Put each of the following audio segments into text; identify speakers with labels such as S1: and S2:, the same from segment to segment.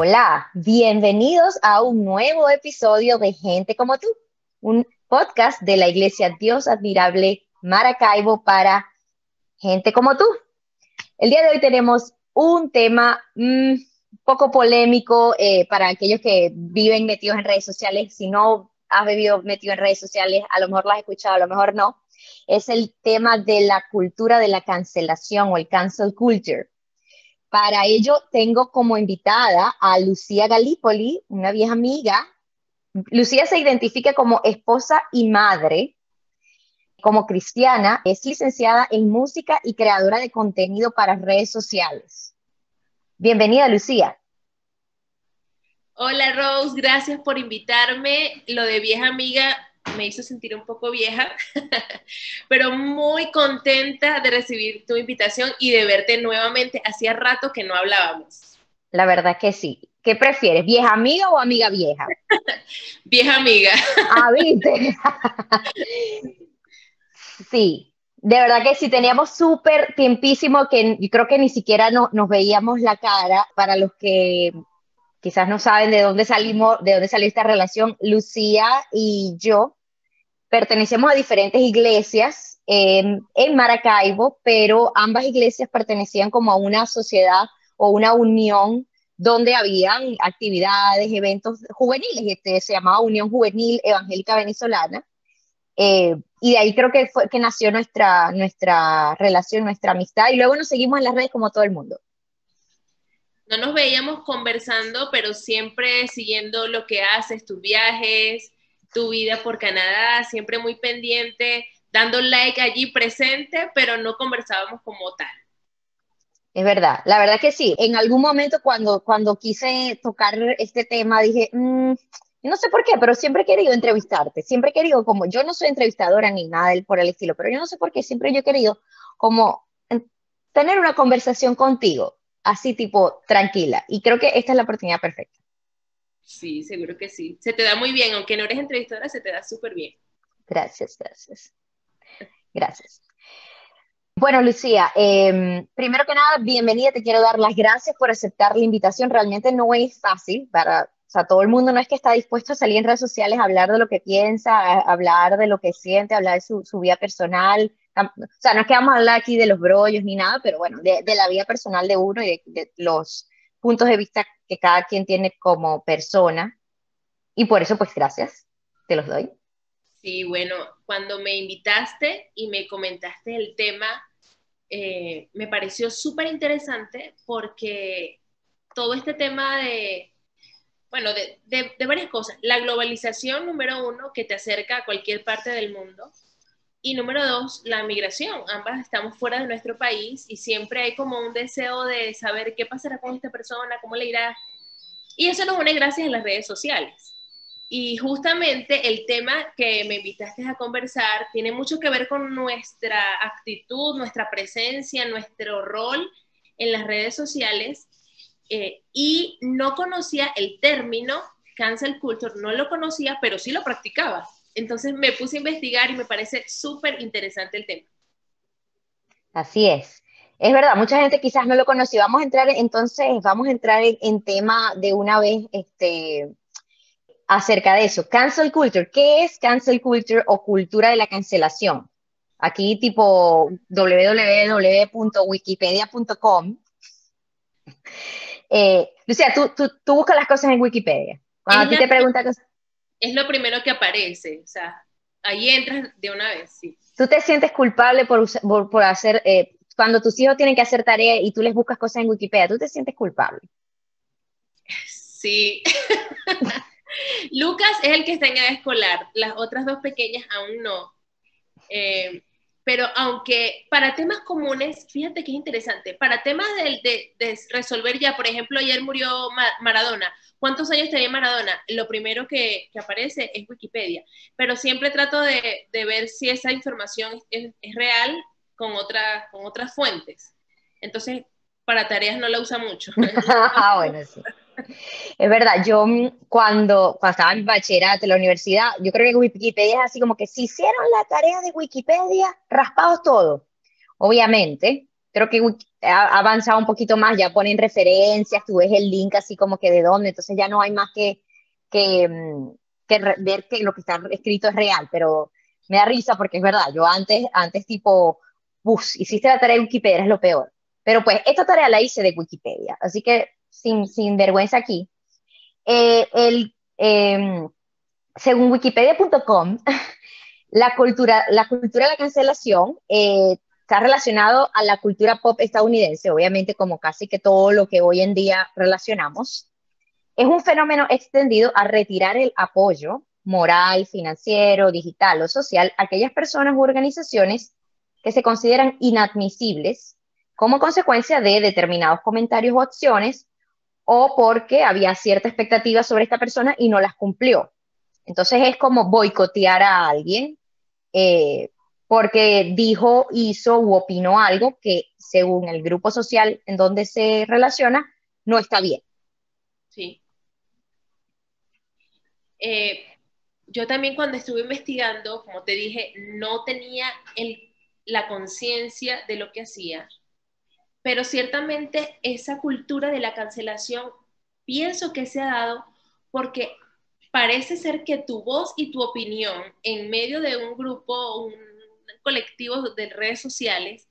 S1: Hola, bienvenidos a un nuevo episodio de Gente como tú, un podcast de la Iglesia Dios Admirable Maracaibo para gente como tú. El día de hoy tenemos un tema mm, poco polémico eh, para aquellos que viven metidos en redes sociales. Si no has vivido metido en redes sociales, a lo mejor lo has escuchado, a lo mejor no. Es el tema de la cultura de la cancelación o el cancel culture. Para ello tengo como invitada a Lucía Galípoli, una vieja amiga. Lucía se identifica como esposa y madre, como cristiana, es licenciada en música y creadora de contenido para redes sociales. Bienvenida, Lucía.
S2: Hola, Rose, gracias por invitarme. Lo de vieja amiga me hizo sentir un poco vieja, pero muy contenta de recibir tu invitación y de verte nuevamente. Hacía rato que no hablábamos.
S1: La verdad que sí. ¿Qué prefieres, vieja amiga o amiga vieja?
S2: vieja amiga.
S1: ah, viste. sí, de verdad que sí, teníamos súper tiempísimo que yo creo que ni siquiera nos veíamos la cara. Para los que quizás no saben de dónde salimos, de dónde salió esta relación, Lucía y yo pertenecemos a diferentes iglesias em, en Maracaibo, pero ambas iglesias pertenecían como a una sociedad o una unión donde habían actividades, eventos juveniles, este, se llamaba Unión Juvenil Evangélica Venezolana, eh, y de ahí creo que fue que nació nuestra, nuestra relación, nuestra amistad, y luego nos seguimos en las redes como todo el mundo.
S2: No nos veíamos conversando, pero siempre siguiendo lo que haces, tus viajes, tu vida por Canadá, siempre muy pendiente, dando like allí presente, pero no conversábamos como tal.
S1: Es verdad, la verdad que sí. En algún momento cuando, cuando quise tocar este tema dije, mm, no sé por qué, pero siempre he querido entrevistarte, siempre he querido, como yo no soy entrevistadora ni nada por el estilo, pero yo no sé por qué, siempre yo he querido como tener una conversación contigo, así tipo tranquila. Y creo que esta es la oportunidad perfecta.
S2: Sí, seguro que sí. Se te da muy bien, aunque no eres entrevistadora, se te da súper bien.
S1: Gracias, gracias. Gracias. Bueno, Lucía, em, primero que nada, bienvenida, te quiero dar las gracias por aceptar la invitación. Realmente no es fácil para, o sea, todo el mundo no es que está dispuesto a salir en redes sociales a hablar de lo que piensa, a hablar de lo que siente, a hablar de su, vida personal. O sea, no es que vamos a hablar aquí de los brollos ni nada, pero bueno, de, la vida personal de uno y de los puntos de vista que cada quien tiene como persona. Y por eso, pues gracias, te los doy.
S2: Sí, bueno, cuando me invitaste y me comentaste el tema, eh, me pareció súper interesante porque todo este tema de, bueno, de, de, varias cosas. La globalización, número uno, que te acerca a cualquier parte del mundo. Y número dos, la migración. Ambas estamos fuera de nuestro país y siempre hay como un deseo de saber qué pasará con esta persona, cómo le irá. Y eso nos une gracias a las redes sociales. Y justamente el tema que me invitaste a conversar tiene mucho que ver con nuestra actitud, nuestra presencia, nuestro rol en las redes sociales. Eh, y no conocía el término cancel culture, no lo conocía, pero sí lo practicaba. Entonces me puse a investigar y me parece súper interesante el tema.
S1: Así es. Es verdad, mucha gente quizás no lo conoció. Vamos a entrar, entonces, vamos a entrar en, tema de una vez este, acerca de eso. Cancel culture. ¿Qué es cancel culture o cultura de la cancelación? Aquí tipo www.wikipedia.com. Eh, Lucía, tú, tú, buscas las cosas en Wikipedia. Cuando a ti te preguntan cosas
S2: es lo primero que aparece, o sea, ahí entras de una vez, sí.
S1: ¿Tú te sientes culpable por, por, hacer, eh, cuando tus hijos tienen que hacer tareas y tú les buscas cosas en Wikipedia, ¿tú te sientes culpable?
S2: Sí. Lucas es el que está en edad escolar, las otras dos pequeñas aún no. Eh, pero aunque para temas comunes, fíjate que es interesante, para temas de, de resolver ya, por ejemplo, ayer murió Maradona, ¿Cuántos años tenía Maradona? Lo primero que, aparece es Wikipedia, pero siempre trato de, ver si esa información es, real con, con otras fuentes. Entonces, para tareas no la usa mucho.
S1: ah, bueno, sí. Es verdad, yo mm, cuando, cuando estaba en bachillerato en la universidad, yo creo que Wikipedia es así como que si hicieron la tarea de Wikipedia, raspados todo. Obviamente, creo que ha avanzado un poquito más, ya ponen referencias, tú ves el link así como que de dónde, entonces ya no hay más que, que, mm, que ver que lo que está escrito es real, pero me da risa porque es verdad, yo antes, antes tipo, bus, hiciste la tarea de Wikipedia, es lo peor. Pero pues esta tarea la hice de Wikipedia, así que sin, sin vergüenza aquí. Eh, el, em, según wikipedia.com, la cultura, la cultura de la cancelación eh, está relacionado a la cultura pop estadounidense, obviamente como casi que todo lo que hoy en día relacionamos. Es un fenómeno extendido a retirar el apoyo moral, financiero, digital o social a aquellas personas u organizaciones que se consideran inadmisibles como consecuencia de determinados comentarios o acciones o porque había cierta expectativa sobre esta persona y no las cumplió. Entonces es como boicotear a alguien eh, porque dijo, hizo u opinó algo que según el grupo social en donde se relaciona no está bien.
S2: Sí. Eh, yo también cuando estuve investigando, como te dije, no tenía la conciencia de lo que hacía, pero ciertamente esa cultura de la cancelación pienso que se ha dado porque parece ser que tu voz y tu opinión en medio de un grupo, un colectivo de redes sociales,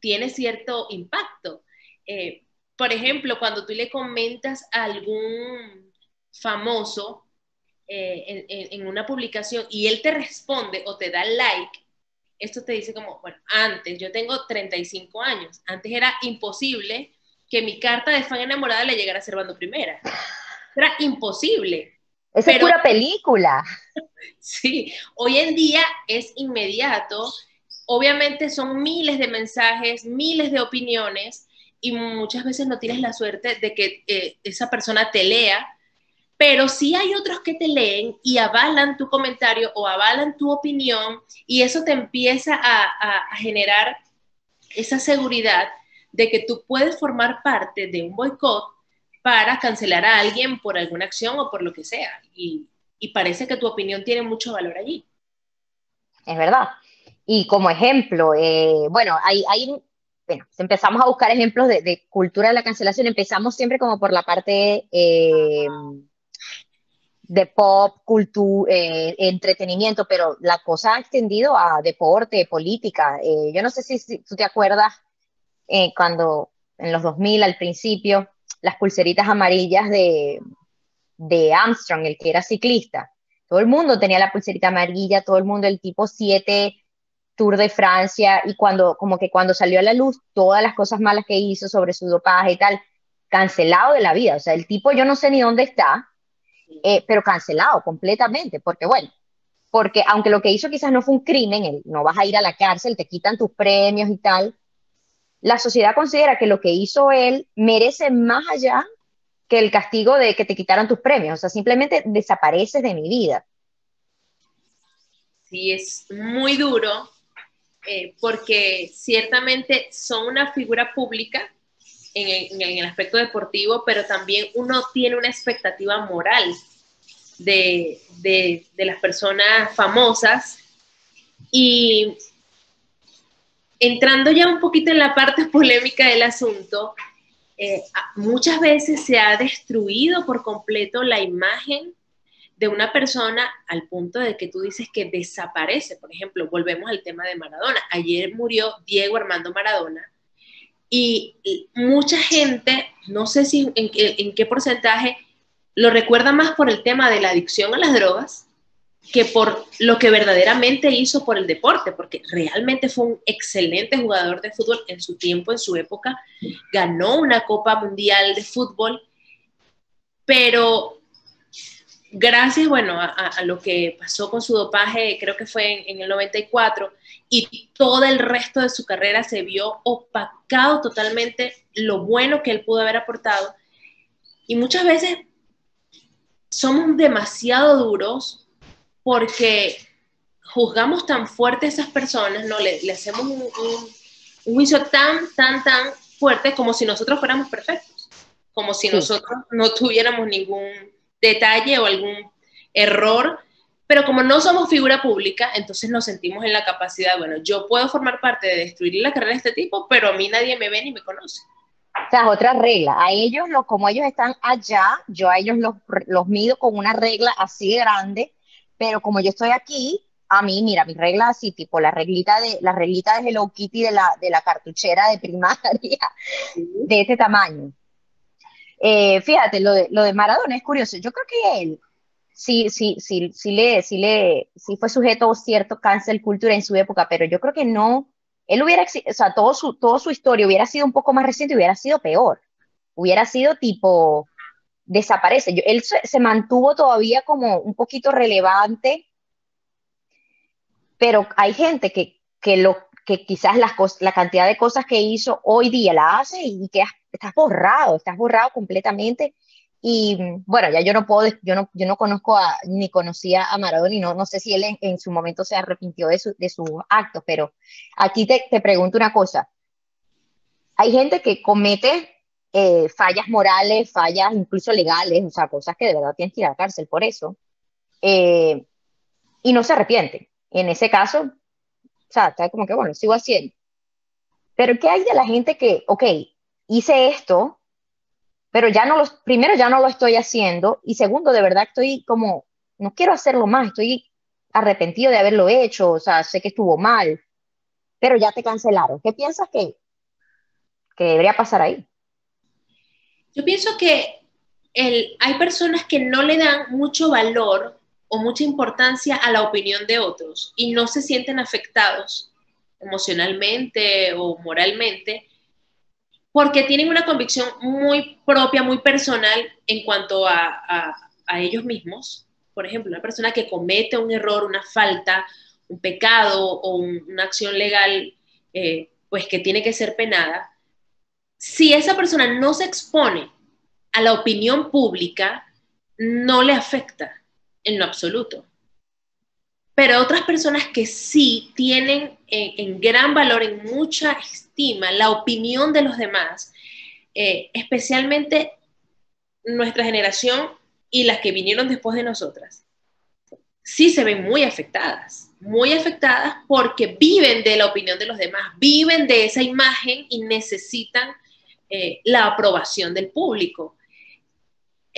S2: tiene cierto impacto. Eh, por ejemplo, cuando tú le comentas a algún famoso eh, en, una publicación y él te responde o te da like, esto te dice como, bueno, antes, yo tengo 35 años, antes era imposible que mi carta de fan enamorada le llegara a Servando Primera. Era imposible.
S1: Esa es pura película.
S2: Sí, hoy en día es inmediato. Obviamente son miles de mensajes, miles de opiniones y muchas veces no tienes la suerte de que eh, esa persona te lea pero sí hay otros que te leen y avalan tu comentario o avalan tu opinión y eso te empieza a, generar esa seguridad de que tú puedes formar parte de un boicot para cancelar a alguien por alguna acción o por lo que sea. Y, parece que tu opinión tiene mucho valor allí.
S1: Es verdad. Y como ejemplo, eh, bueno, hay, bueno, empezamos a buscar ejemplos de, cultura de la cancelación, empezamos siempre como por la parte eh, de pop, cultura, eh, entretenimiento, pero la cosa ha extendido a deporte, política. Eh, yo no sé si, tú te acuerdas eh, cuando en los 2000 al principio, las pulseritas amarillas de, de Armstrong, el que era ciclista. Todo el mundo tenía la pulserita amarilla, todo el mundo el tipo 7 Tour de Francia y cuando como que cuando salió a la luz todas las cosas malas que hizo sobre su dopaje y tal, cancelado de la vida. O sea, el tipo yo no sé ni dónde está, eh, pero cancelado completamente, porque bueno, porque aunque lo que hizo quizás no fue un crimen, no vas a ir a la cárcel, te quitan tus premios y tal, la sociedad considera que lo que hizo él merece más allá que el castigo de que te quitaron tus premios, o sea, simplemente desapareces de mi vida.
S2: Sí, es muy duro, eh, porque ciertamente son una figura pública en, el aspecto deportivo, pero también uno tiene una expectativa moral de, las personas famosas. Y entrando ya un poquito en la parte polémica del asunto, eh, muchas veces se ha destruido por completo la imagen de una persona al punto de que tú dices que desaparece. Por ejemplo, volvemos al tema de Maradona. Ayer murió Diego Armando Maradona y mucha gente, no sé si en, qué porcentaje, lo recuerda más por el tema de la adicción a las drogas que por lo que verdaderamente hizo por el deporte, porque realmente fue un excelente jugador de fútbol en su tiempo, en su época, ganó una Copa Mundial de Fútbol, pero gracias, bueno, a, lo que pasó con su dopaje, creo que fue en, el 94, y todo el resto de su carrera se vio opacado totalmente lo bueno que él pudo haber aportado. Y muchas veces somos demasiado duros porque juzgamos tan fuerte a esas personas, ¿no? Le, hacemos un, juicio tan, tan, tan fuerte como si nosotros fuéramos perfectos, como si nosotros no tuviéramos ningún detalle o algún error Pero como no somos figura pública, entonces nos sentimos en la capacidad, bueno, yo puedo formar parte de destruir la carrera de este tipo, pero a mí nadie me ve ni me conoce.
S1: O sea, otra regla. A ellos, como ellos están allá, yo a ellos los, los mido con una regla así de grande, pero como yo estoy aquí, a mí, mira, mi regla así, tipo la reglita de, la reglita de Hello Kitty de la, de la cartuchera de primaria, de este tamaño. Eh, fíjate, lo de, lo de Maradona es curioso. Yo creo que él sí, sí, sí, sí, le, sí, le, sí fue sujeto a cierto cancel culture en su época, pero yo creo que no, él hubiera, o sea, todo su, toda su historia hubiera sido un poco más reciente, hubiera sido peor. Hubiera sido tipo, desaparece. él se, mantuvo todavía como un poquito relevante, pero hay gente que, que, lo, que quizás las la cantidad de cosas que hizo hoy día la hace y que estás borrado, estás borrado completamente y bueno, ya yo no puedo, yo no, yo no conozco a, ni conocía a Maradona y no, no sé si él en, su momento se arrepintió de, su, de sus actos, pero aquí te, te, pregunto una cosa. Hay gente que comete eh, fallas morales, fallas incluso legales, o sea, cosas que de verdad tienen que ir a la cárcel por eso, eh, y no se arrepiente. En ese caso, o sea, está como que, bueno, sigo haciendo. Pero ¿qué hay de la gente que, ok, hice esto, pero ya no lo, primero ya no lo estoy haciendo y segundo, de verdad estoy como, no quiero hacerlo más, estoy arrepentido de haberlo hecho, o sea, sé que estuvo mal, pero ya te cancelaron. ¿Qué piensas que, que debería pasar ahí?
S2: Yo pienso que el, hay personas que no le dan mucho valor o mucha importancia a la opinión de otros y no se sienten afectados emocionalmente o moralmente porque tienen una convicción muy propia, muy personal en cuanto a, ellos mismos. Por ejemplo, una persona que comete un error, una falta, un pecado o una acción legal, eh, pues que tiene que ser penada, si esa persona no se expone a la opinión pública, no le afecta en lo absoluto. Pero otras personas que sí tienen en gran valor, en mucha la opinión de los demás, eh, especialmente nuestra generación y las que vinieron después de nosotras, sí se ven muy afectadas, muy afectadas porque viven de la opinión de los demás, viven de esa imagen y necesitan eh, la aprobación del público.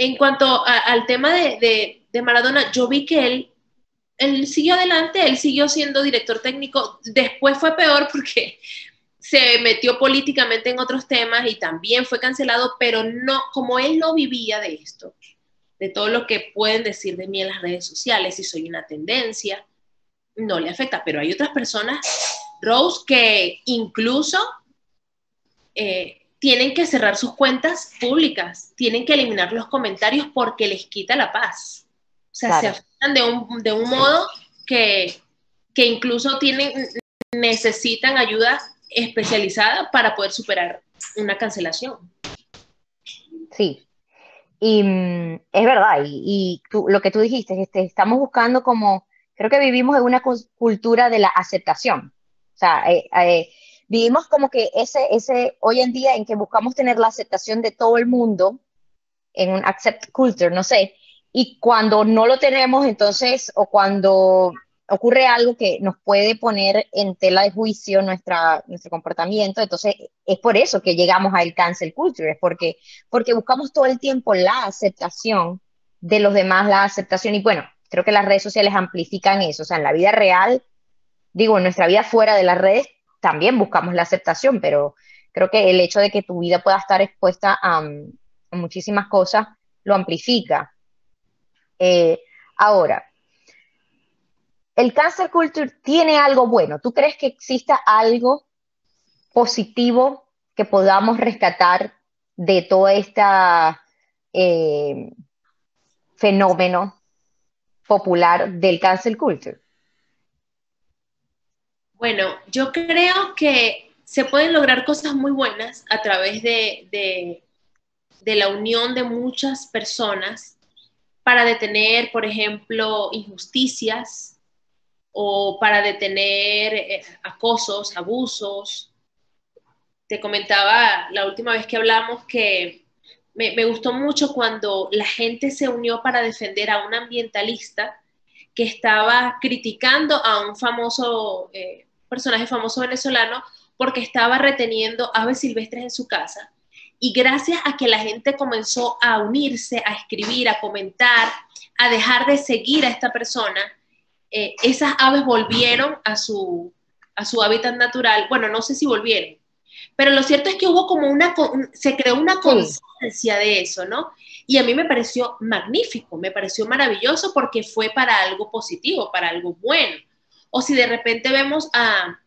S2: En cuanto al tema de, de, Maradona, yo vi que él, él siguió adelante, él siguió siendo director técnico, después fue peor porque se metió políticamente en otros temas y también fue cancelado, pero no, como él no vivía de esto, de todo lo que pueden decir de mí en las redes sociales, si soy una tendencia, no le afecta, pero hay otras personas, Rose, que incluso eh, tienen que cerrar sus cuentas públicas, tienen que eliminar los comentarios porque les quita la paz. O sea, se afectan de un, de un modo que, que incluso tienen, necesitan ayuda especializada para poder superar una cancelación.
S1: Sí, y mm, es verdad, y, lo que tú dijiste, este, estamos buscando como, creo que vivimos en una cultura de la aceptación. O sea, eh, eh, vivimos como que ese, ese, hoy en día en que buscamos tener la aceptación de todo el mundo, en un accept culture, no sé, y cuando no lo tenemos, entonces, o cuando ocurre algo que nos puede poner en tela de juicio nuestra, nuestro comportamiento, entonces es por eso que llegamos al cancel culture, es porque, porque buscamos todo el tiempo la aceptación de los demás, la aceptación, y bueno, creo que las redes sociales amplifican eso, o sea, en la vida real, digo, en nuestra vida fuera de las redes, también buscamos la aceptación, pero creo que el hecho de que tu vida pueda estar expuesta a, muchísimas cosas lo amplifica. Eh, ahora, el cancel culture tiene algo bueno. ¿Tú crees que exista algo positivo que podamos rescatar de todo este fenómeno popular del cancel culture?
S2: Bueno, yo creo que se pueden lograr cosas muy buenas a través de, de la unión de muchas personas para detener, por ejemplo, injusticias, o para detener eh, acosos, abusos. Te comentaba la última vez que hablamos que me, gustó mucho cuando la gente se unió para defender a un ambientalista que estaba criticando a un famoso eh, personaje famoso venezolano porque estaba reteniendo aves silvestres en su casa. Y gracias a que la gente comenzó a unirse, a escribir, a comentar, a dejar de seguir a esta persona, eh, esas aves volvieron a su, a su hábitat natural. Bueno, no sé si volvieron, pero lo cierto es que hubo como una, se creó una conciencia de eso, ¿no? Y a mí me pareció magnífico, me pareció maravilloso porque fue para algo positivo, para algo bueno. O si de repente vemos a,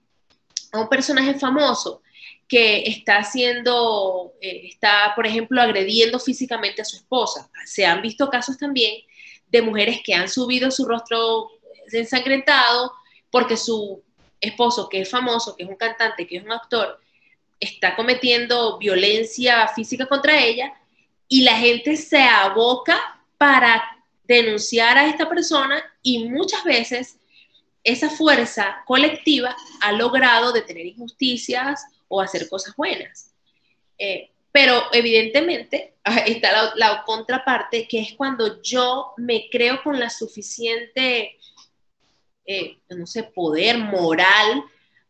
S2: un personaje famoso que está haciendo, eh, está, por ejemplo, agrediendo físicamente a su esposa. Se han visto casos también de mujeres que han subido su rostro ensangrentado porque su esposo, que es famoso, que es un cantante, que es un actor, está cometiendo violencia física contra ella y la gente se aboca para denunciar a esta persona y muchas veces esa fuerza colectiva ha logrado detener injusticias o hacer cosas buenas. Eh, pero evidentemente está la, contraparte, que es cuando yo me creo con la suficiente, eh, no sé, poder moral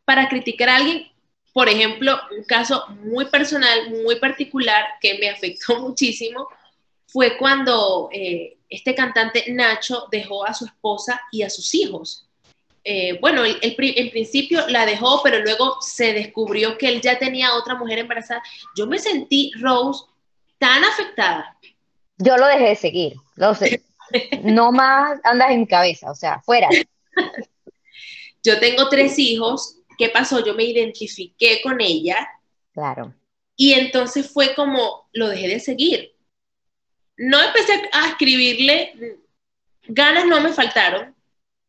S2: para criticar a alguien por ejemplo, un caso muy personal, muy particular, que me afectó muchísimo, fue cuando eh, este cantante Nacho dejó a su esposa y a sus hijos. Eh, bueno, en principio la dejó, pero luego se descubrió que él ya tenía otra mujer embarazada. Yo me sentí, Rose, tan afectada.
S1: Yo lo dejé de seguir, lo sé. No más andas en mi cabeza, o sea, fuera.
S2: Yo tengo tres hijos ¿qué pasó? Yo me identifiqué con ella.
S1: Claro.
S2: Y entonces fue como, lo dejé de seguir. No empecé a escribirle, ganas no me faltaron,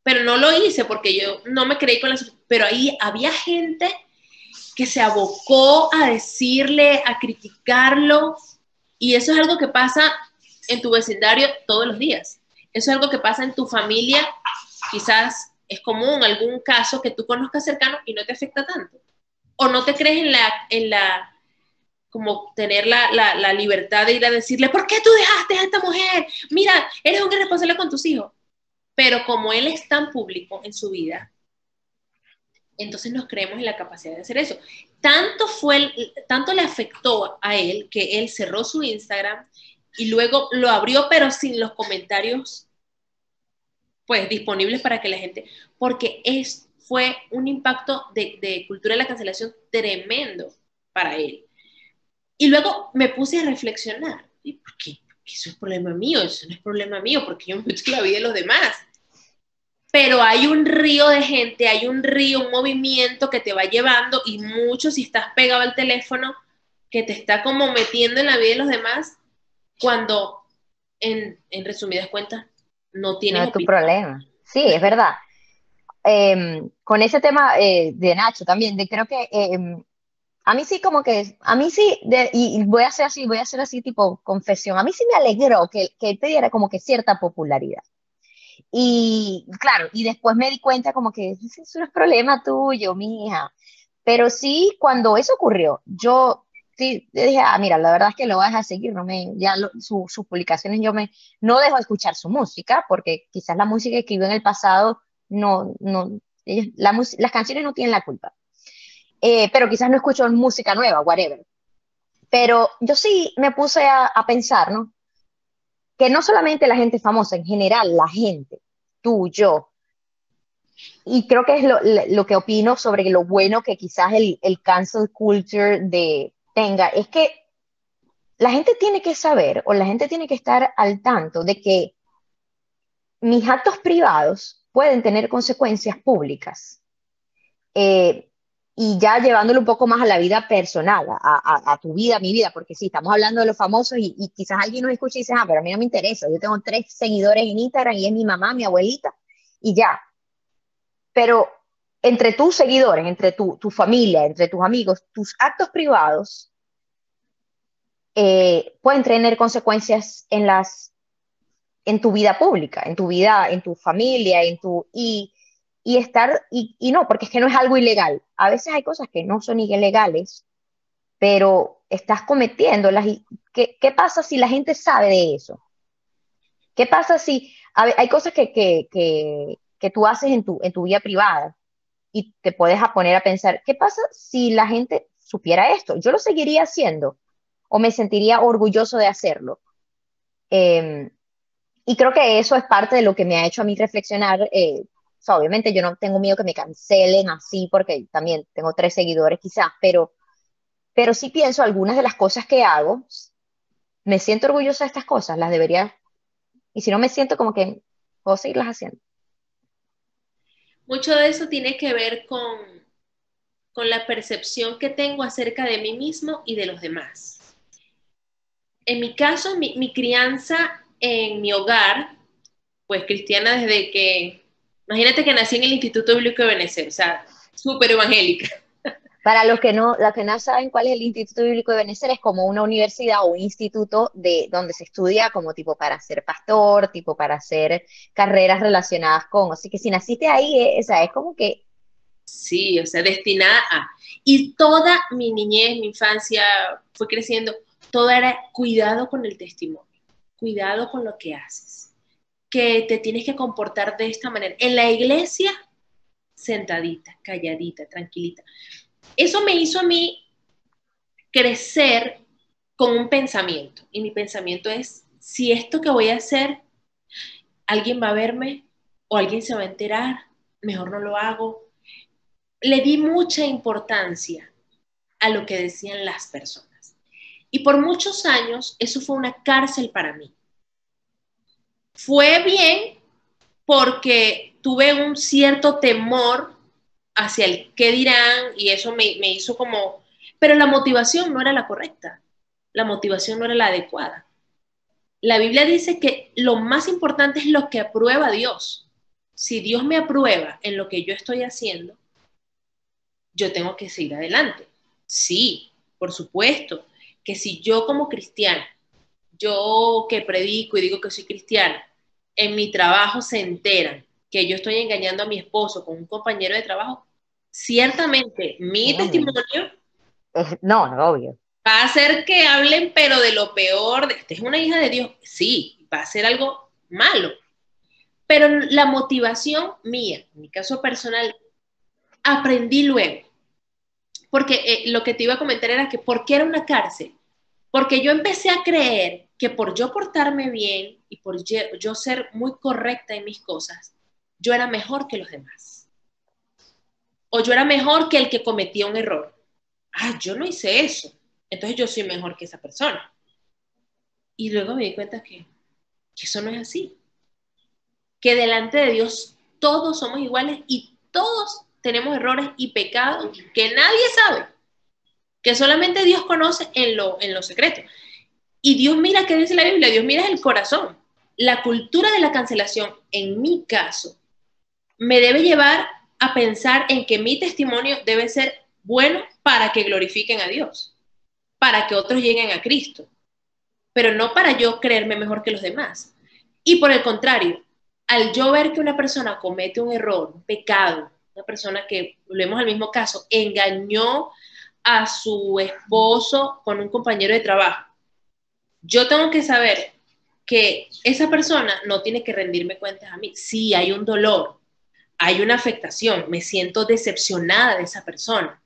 S2: pero no lo hice porque yo no me creí con las... Pero ahí había gente que se abocó a decirle, a criticarlo, y eso es algo que pasa en tu vecindario todos los días. Eso es algo que pasa en tu familia, quizás es común algún caso que tú conozcas cercano y no te afecta tanto. O no te crees en la, en la como tener la, la, libertad de ir a decirle, ¿por qué tú dejaste a esta mujer? Mira, eres un irresponsable con tus hijos. Pero como él es tan público en su vida, entonces nos creemos en la capacidad de hacer eso. Tanto, fue, tanto le afectó a él que él cerró su Instagram y luego lo abrió, pero sin los comentarios pues disponibles para que la gente, porque es, fue un impacto de, cultura de la cancelación tremendo para él. Y luego me puse a reflexionar, ¿y por qué? Eso es problema mío, eso no es problema mío, porque yo me meto en la vida de los demás. Pero hay un río de gente, hay un río, un movimiento que te va llevando y mucho si estás pegado al teléfono, que te está como metiendo en la vida de los demás, cuando en, en resumidas cuentas no tiene...
S1: tu problema. Sí, es verdad. Em, con ese tema eh, de Nacho también, de, creo que em, a mí sí como que, a mí sí, y, voy a hacer así, voy a hacer así tipo confesión, a mí sí me alegró que, que te diera como que cierta popularidad. Y claro, y después me di cuenta como que eso no es problema tuyo, mi hija. Pero sí, cuando eso ocurrió, yo sí, dije, ah, mira, la verdad es que lo vas a seguir, no me, ya sus publicaciones yo me, no dejo de escuchar su música, porque quizás la música que escribió en el pasado, no, no, las canciones no tienen la culpa. Eh, pero quizás no escucho música nueva, whatever. Pero yo sí me puse a, pensar, ¿no? Que no solamente la gente famosa, en general, la gente, tú, yo, y creo que es lo, lo, que opino sobre lo bueno que quizás el, el cancel culture de, tenga, es que la gente tiene que saber o la gente tiene que estar al tanto de que mis actos privados pueden tener consecuencias públicas. Eh, y ya llevándolo un poco más a la vida personal, a, tu vida, a mi vida, porque sí, estamos hablando de los famosos y, y, quizás alguien nos escuche y dice, ah, pero a mí no me interesa, yo tengo tres seguidores en Instagram y es mi mamá, mi abuelita, y ya. Pero entre tus seguidores, entre tu, familia, entre tus amigos, tus actos privados eh, pueden tener consecuencias en las en tu vida pública, en tu vida, en tu familia, en tu estar y, no, porque es que no es algo ilegal. A veces hay cosas que no son ilegales, pero estás cometiéndolas. ¿Y qué, qué pasa si la gente sabe de eso? ¿Qué pasa si hay cosas que, que, que, que, tú haces en tu, en tu vida privada y te puedes poner a pensar, ¿qué pasa si la gente supiera esto? ¿Yo lo seguiría haciendo o me sentiría orgulloso de hacerlo? Em, y creo que eso es parte de lo que me ha hecho a mí reflexionar. Eh, obviamente yo no tengo miedo que me cancelen así porque también tengo tres seguidores quizás, pero, pero sí pienso algunas de las cosas que hago, me siento orgullosa de estas cosas, las debería, y si no me siento como que puedo seguirlas haciendo.
S2: Mucho de eso tiene que ver con, con la percepción que tengo acerca de mí mismo y de los demás. En mi caso, mi, mi crianza en mi hogar, pues cristiana desde que Imagínate que nací en el Instituto Bíblico de Venezuela, o sea, súper evangélica.
S1: Para los que no, los que no saben cuál es el Instituto Bíblico de Venezuela, es como una universidad o un instituto de donde se estudia como tipo para ser pastor, tipo para hacer carreras relacionadas con. Así que si naciste ahí, eh, o sea, es como que.
S2: Sí, o sea, destinada a. Y toda mi niñez, mi infancia fue creciendo, todo era cuidado con el testimonio, cuidado con lo que haces que te tienes que comportar de esta manera. En la iglesia, sentadita, calladita, tranquilita. Eso me hizo a mí crecer con un pensamiento. Y mi pensamiento es, si esto que voy a hacer, alguien va a verme o alguien se va a enterar, mejor no lo hago. Le di mucha importancia a lo que decían las personas. Y por muchos años eso fue una cárcel para mí. Fue bien porque tuve un cierto temor hacia el qué dirán y eso me, hizo como, pero la motivación no era la correcta, la motivación no era la adecuada. La Biblia dice que lo más importante es lo que aprueba Dios. Si Dios me aprueba en lo que yo estoy haciendo, yo tengo que seguir adelante. Sí, por supuesto, que si yo como cristiana yo que predico y digo que soy cristiana, en mi trabajo se enteran que yo estoy engañando a mi esposo con un compañero de trabajo, ciertamente mi testimonio
S1: no, no, obvio.
S2: Va a hacer que hablen, pero de lo peor, de esta es una hija de Dios. Sí, va a ser algo malo. Pero la motivación mía, en mi caso personal, aprendí luego. Porque eh, lo que te iba a comentar era que, ¿por qué era una cárcel? Porque yo empecé a creer que por yo portarme bien y por yo ser muy correcta en mis cosas, yo era mejor que los demás. O yo era mejor que el que cometía un error. Ah, yo no hice eso. Entonces yo soy mejor que esa persona. Y luego me di cuenta que, que eso no es así. Que delante de Dios todos somos iguales y todos tenemos errores y pecados que nadie sabe que solamente Dios conoce en lo, en lo secreto. Y Dios mira, ¿qué dice la Biblia? Dios mira el corazón. La cultura de la cancelación, en mi caso, me debe llevar a pensar en que mi testimonio debe ser bueno para que glorifiquen a Dios, para que otros lleguen a Cristo, pero no para yo creerme mejor que los demás. Y por el contrario, al yo ver que una persona comete un error, un pecado, una persona que, volvemos al mismo caso, engañó a su esposo con un compañero de trabajo. Yo tengo que saber que esa persona no tiene que rendirme cuentas a mí. Sí, hay un dolor, hay una afectación, me siento decepcionada de esa persona.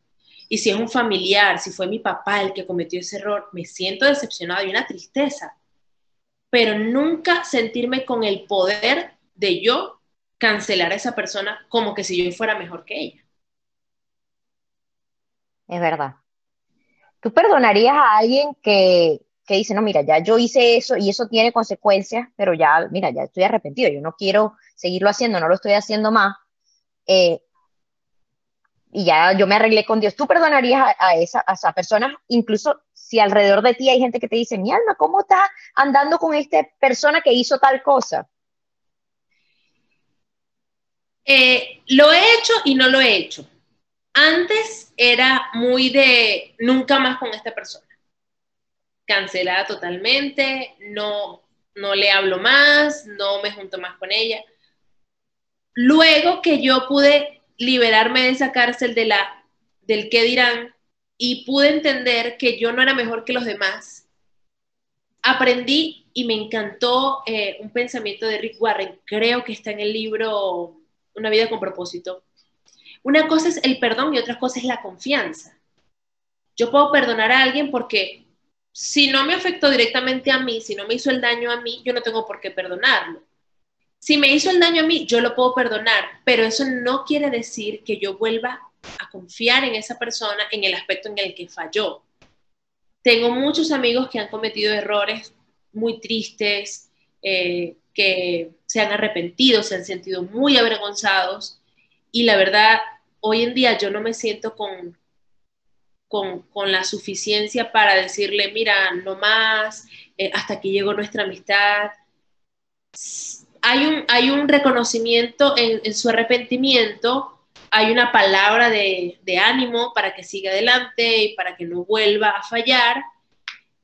S2: Y si es un familiar, si fue mi papá el que cometió ese error, me siento decepcionada y una tristeza. Pero nunca sentirme con el poder de yo cancelar a esa persona como que si yo fuera mejor que ella
S1: es verdad. ¿Tú perdonarías a alguien que, dice, no, mira, ya yo hice eso y eso tiene consecuencias, pero ya, mira, ya estoy arrepentido, yo no quiero seguirlo haciendo, no lo estoy haciendo más, eh, y ya yo me arreglé con Dios. ¿Tú perdonarías a, esa, a esa incluso si alrededor de ti hay gente que te dice, mi alma, ¿cómo estás andando con esta persona que hizo tal cosa?
S2: Eh, lo he hecho y no lo he hecho. Antes era muy de nunca más con esta persona. Cancelada totalmente, no, no le hablo más, no me junto más con ella. Luego que yo pude liberarme de esa cárcel de la, del qué dirán y pude entender que yo no era mejor que los demás, aprendí y me encantó eh, un pensamiento de Rick Warren, creo que está en el libro Una vida con propósito. Una cosa es el perdón y otra cosa es la confianza. Yo puedo perdonar a alguien porque si no me afectó directamente a mí, si no me hizo el daño a mí, yo no tengo por qué perdonarlo. Si me hizo el daño a mí, yo lo puedo perdonar, pero eso no quiere decir que yo vuelva a confiar en esa persona en el aspecto en el que falló. Tengo muchos amigos que han cometido errores muy tristes, eh, que se han arrepentido, se han sentido muy avergonzados y la verdad, hoy en día yo no me siento con, con, la suficiencia para decirle, mira, no más, eh, hasta aquí llegó nuestra amistad. Hay un, hay un reconocimiento en, su arrepentimiento, hay una palabra de, ánimo para que siga adelante y para que no vuelva a fallar.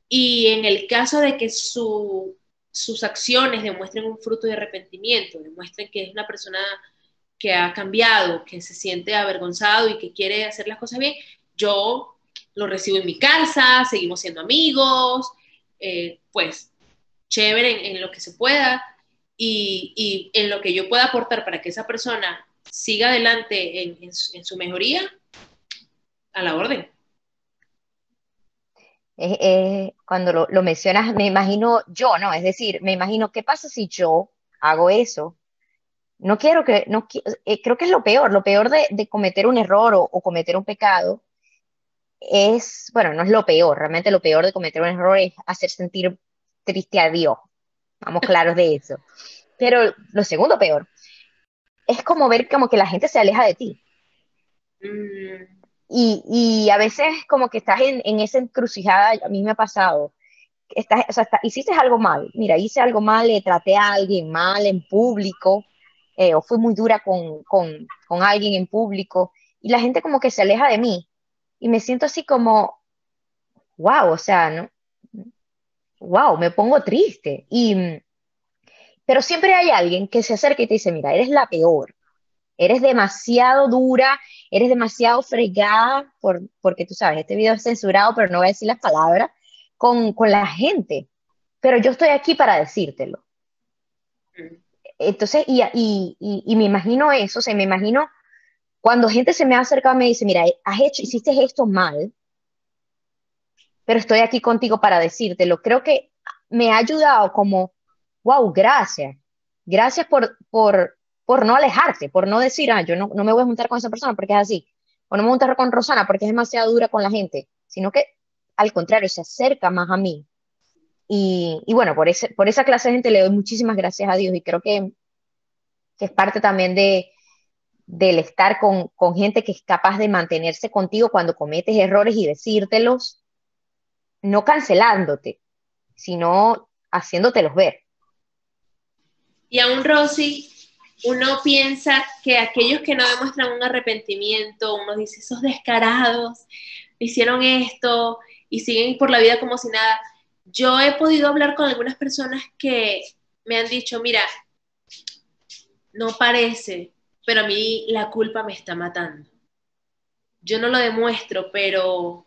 S2: Y en el caso de que sus acciones demuestren un fruto de arrepentimiento, demuestren que es una persona que ha cambiado, que se siente avergonzado y que quiere hacer las cosas bien, yo lo recibo en mi casa, seguimos siendo amigos, eh, pues chévere en, lo que se pueda y, en lo que yo pueda aportar para que esa persona siga adelante en, su, mejoría, a la orden.
S1: cuando lo, lo, mencionas, me imagino yo, ¿no? Es decir, me imagino, ¿qué pasa si yo hago eso? No quiero que, no, eh, creo que es lo peor, lo peor de, cometer un error o, cometer un pecado es, bueno, no es lo peor, realmente lo peor de cometer un error es hacer sentir triste a Dios, vamos claros de eso. Pero lo segundo peor es como ver como que la gente se aleja de ti. Mm. Y, a veces como que estás en, en, esa encrucijada, a mí me ha pasado, estás, o sea, hiciste algo mal, mira, hice algo mal, le traté a alguien mal en público, eh, o fui muy dura con, con, con alguien en público, y la gente como que se aleja de mí, y me siento así como, wow, o sea, ¿no? wow, me pongo triste. Y, pero siempre hay alguien que se acerca y te dice, mira, eres la peor, eres demasiado dura, eres demasiado fregada, por, porque tú sabes, este video es censurado, pero no voy a decir las palabras, con, con la gente. Pero yo estoy aquí para decírtelo. Entonces, y, y, y, me imagino eso, o sea, me imagino cuando gente se me ha acercado y me dice, mira, has hecho, hiciste esto mal, pero estoy aquí contigo para decírtelo. Creo que me ha ayudado como, wow, gracias. Gracias por, por, por no alejarte, por no decir, ah, yo no, no me voy a juntar con esa persona porque es así. O no me voy a juntar con Rosana porque es demasiado dura con la gente, sino que al contrario, se acerca más a mí. Y, y bueno, por, ese, por esa clase de gente le doy muchísimas gracias a Dios y creo que, que es parte también de, del estar con, gente que es capaz de mantenerse contigo cuando cometes errores y decírtelos, no cancelándote, sino haciéndotelos ver.
S2: Y aún, Rosy, uno piensa que aquellos que no demuestran un arrepentimiento, uno dice, esos descarados, hicieron esto y siguen por la vida como si nada. Yo he podido hablar con algunas personas que me han dicho, mira, no parece, pero a mí la culpa me está matando. Yo no lo demuestro, pero,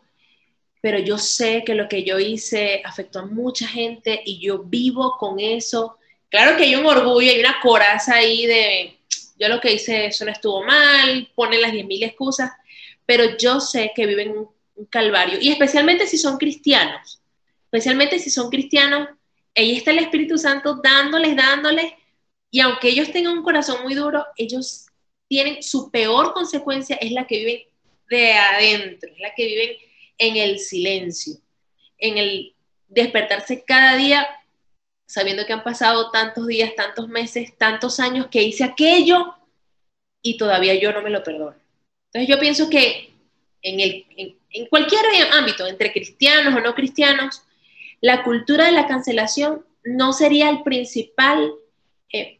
S2: pero yo sé que lo que yo hice afectó a mucha gente y yo vivo con eso. Claro que hay un orgullo, hay una coraza ahí de, yo lo que hice, eso no estuvo mal, ponen las 10.000 excusas, pero yo sé que viven un, un calvario, y especialmente si son cristianos, especialmente si son cristianos, ahí está el Espíritu Santo dándoles, dándoles, y aunque ellos tengan un corazón muy duro, ellos tienen su peor consecuencia es la que viven de adentro, es la que viven en el silencio, en el despertarse cada día sabiendo que han pasado tantos días, tantos meses, tantos años que hice aquello y todavía yo no me lo perdono. Entonces yo pienso que en, el, en cualquier ámbito, entre cristianos o no cristianos, la cultura de la cancelación no sería el principal eh,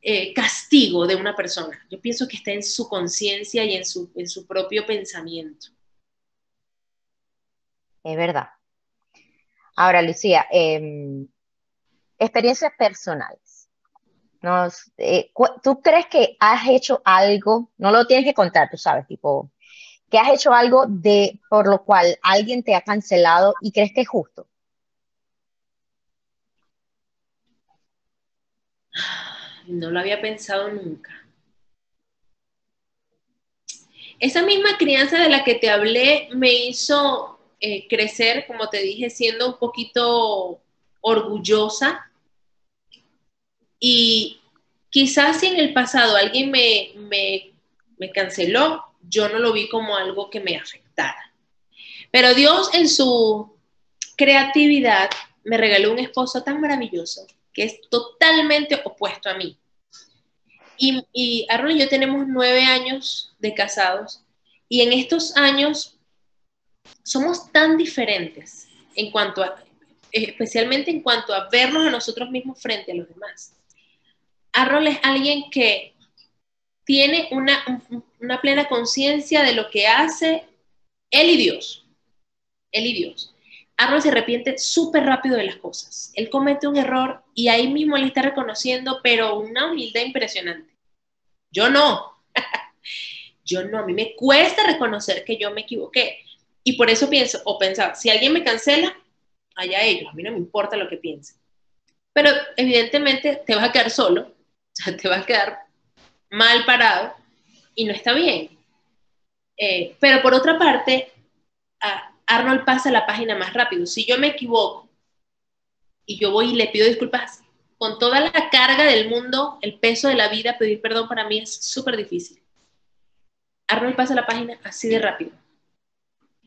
S2: eh, castigo de una persona. Yo pienso que está en su conciencia y en su, en su propio pensamiento.
S1: Es verdad. Ahora, Lucía, em, experiencias personales. Eh, ¿Tú crees que has hecho algo? No lo tienes que contar, tú sabes, tipo, que has hecho algo de por lo cual alguien te ha cancelado y crees que es justo.
S2: no lo había pensado nunca. Esa misma crianza de la que te hablé me hizo eh, crecer, como te dije, siendo un poquito orgullosa. Y quizás si en el pasado alguien me, me, me canceló, yo no lo vi como algo que me afectara. Pero Dios en su creatividad me regaló un esposo tan maravilloso que es totalmente opuesto a mí. Y, y y yo tenemos nueve años de casados y en estos años somos tan diferentes en cuanto a, especialmente en cuanto a vernos a nosotros mismos frente a los demás. Aaron es alguien que tiene una, una plena conciencia de lo que hace él y Dios. Él y Dios. Arnold se arrepiente súper rápido de las cosas. Él comete un error y ahí mismo le está reconociendo, pero una humildad impresionante. Yo no. yo no. A mí me cuesta reconocer que yo me equivoqué. Y por eso pienso, o pensaba, si alguien me cancela, allá ellos, a mí no me importa lo que piensen. Pero evidentemente te vas a quedar solo, o sea, te vas a quedar mal parado y no está bien. Eh, pero por otra parte, a, Arnold pasa la página más rápido. Si yo me equivoco y yo voy y le pido disculpas, con toda la carga del mundo, el peso de la vida, pedir perdón para mí es súper difícil. Arnold pasa la página así de rápido.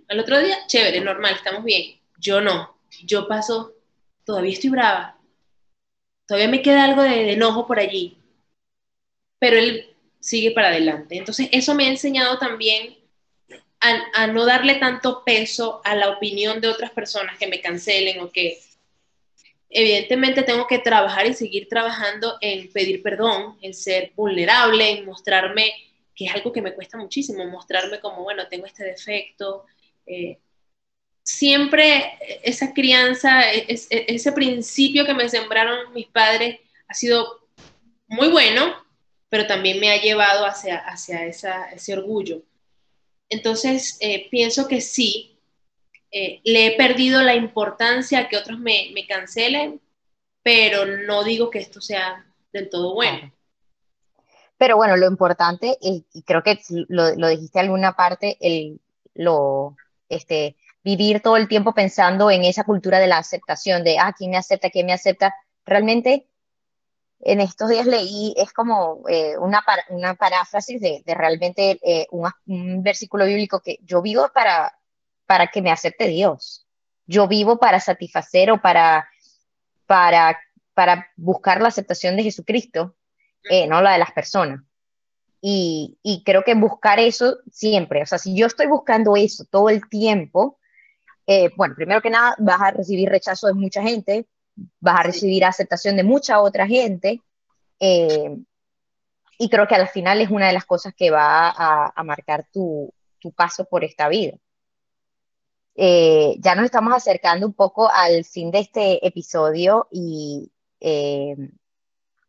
S2: Al otro día, chévere, normal, estamos bien. Yo no. Yo paso, todavía estoy brava. Todavía me queda algo de, enojo por allí. Pero él sigue para adelante. Entonces, eso me ha enseñado también a, no darle tanto peso a la opinión de otras personas que me cancelen o que evidentemente tengo que trabajar y seguir trabajando en pedir perdón, en ser vulnerable, en mostrarme, que es algo que me cuesta muchísimo, mostrarme como, bueno, tengo este defecto. Eh, siempre esa crianza, ese principio que me sembraron mis padres ha sido muy bueno, pero también me ha llevado hacia, hacia ese orgullo. Entonces, eh, pienso que sí, eh, le he perdido la importancia que otros me, cancelen, pero no digo que esto sea del todo bueno.
S1: Pero bueno, lo importante, y creo que lo, lo dijiste en alguna parte, el, lo, este, vivir todo el tiempo pensando en esa cultura de la aceptación, de, ah, ¿quién me acepta? ¿Quién me acepta? Realmente en estos días leí, es como eh, una, una paráfrasis de, realmente eh, un, versículo bíblico que yo vivo para, para que me acepte Dios. Yo vivo para satisfacer o para, para, para buscar la aceptación de Jesucristo, eh, no la de las personas. Y, y, creo que buscar eso siempre, o sea, si yo estoy buscando eso todo el tiempo, bueno, primero que nada vas a recibir rechazo de mucha gente, vas a recibir aceptación de mucha otra gente. Eh, y creo que al final es una de las cosas que va a, marcar tu, paso por esta vida. Eh, ya nos estamos acercando un poco al fin de este episodio y eh,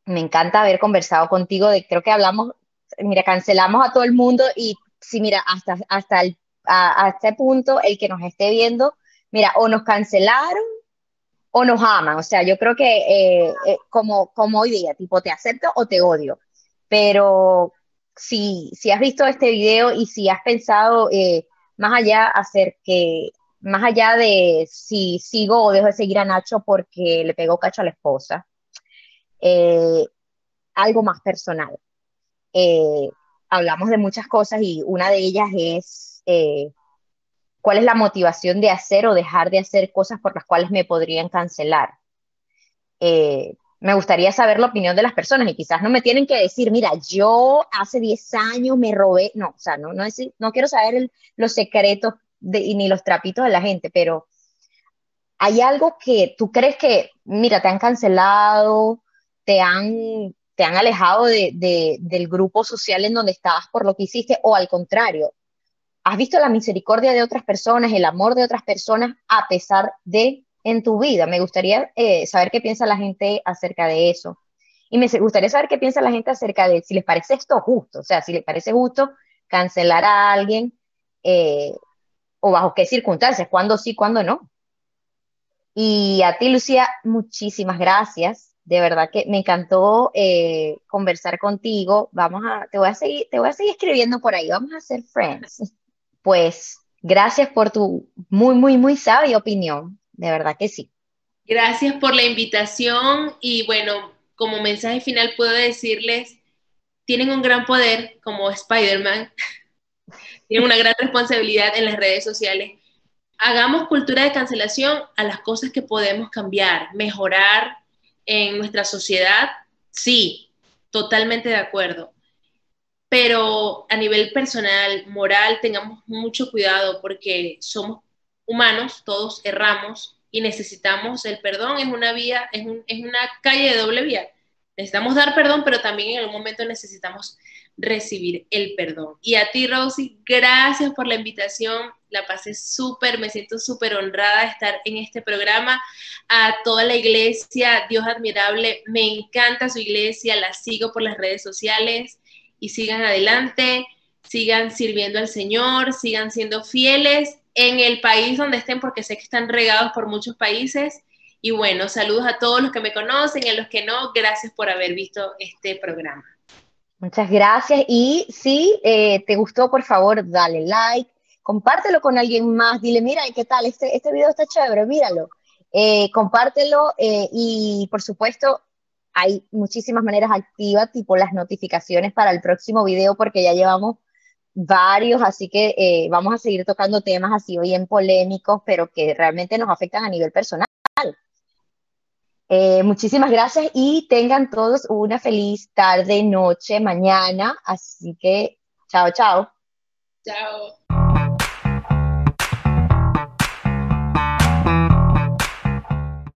S1: me encanta haber conversado contigo. De, creo que hablamos, mira, cancelamos a todo el mundo y sí, mira, hasta, hasta, el, hasta este punto, el que nos esté viendo, mira, o nos cancelaron o nos aman. O sea, yo creo que eh, eh, como, como hoy día, tipo, te acepto o te odio. Pero si, si has visto este video y si has pensado eh, más allá hacer que, más allá de si sigo o dejo de seguir a Nacho porque le pegó cacho a la esposa, algo más personal. hablamos de muchas cosas y una de ellas es cuál es la motivación de hacer o dejar de hacer cosas por las cuales me podrían cancelar. Eh, me gustaría saber la opinión de las personas y quizás no me tienen que decir, mira, yo hace 10 años me robé, no, o sea, no, no, no quiero saber los secretos ni los trapitos de la gente, pero hay algo que tú crees que, mira, te han cancelado, te han, te han alejado del grupo social en donde estabas por lo que hiciste, o al contrario, has visto la misericordia de otras personas, el amor de otras personas a pesar de en tu vida. Me gustaría eh, saber qué piensa la gente acerca de eso. Y me gustaría saber qué piensa la gente acerca de si les parece esto justo, o sea, si les parece justo cancelar a alguien eh, o bajo qué circunstancias, cuándo sí, cuándo no. Y a ti, Lucía, muchísimas gracias De verdad que me encantó eh, conversar contigo. Vamos a, te voy a seguir, te voy a seguir escribiendo por ahí. Vamos a ser friends. Pues gracias por tu muy, muy, muy sabia opinión. De verdad que sí.
S2: Gracias por la invitación y bueno, como mensaje final puedo decirles, tienen un gran poder como Spider-Man, tienen una gran responsabilidad en las redes sociales. Hagamos cultura de cancelación a las cosas que podemos cambiar, mejorar en nuestra sociedad, sí, totalmente de acuerdo. Pero a nivel personal, moral, tengamos mucho cuidado porque somos humanos, todos erramos y necesitamos el perdón, es una vía, es, una calle de doble vía. Necesitamos dar perdón, pero también en algún momento necesitamos recibir el perdón. Y a ti, Rosy, gracias por la invitación. La pasé súper, me siento súper honrada de estar en este programa. A toda la iglesia, Dios admirable, me encanta su iglesia, la sigo por las redes sociales y sigan adelante, sigan sirviendo al Señor, sigan siendo fieles en el país donde estén, porque sé que están regados por muchos países. Y bueno, saludos a todos los que me conocen y a los que no, gracias por haber visto este programa.
S1: Muchas gracias. Y si eh, te gustó, por favor, dale like, compártelo con alguien más, dile, mira, ¿qué tal? Este, este video está chévere, míralo. Eh, compártelo eh, y, por supuesto, hay muchísimas maneras activas, tipo las notificaciones para el próximo video, porque ya llevamos varios, así que vamos a seguir tocando temas así bien polémicos, pero que realmente nos afectan a nivel personal. Eh, muchísimas gracias y tengan todos una feliz tarde, noche, mañana. Así que, chao, chao.
S2: Chao.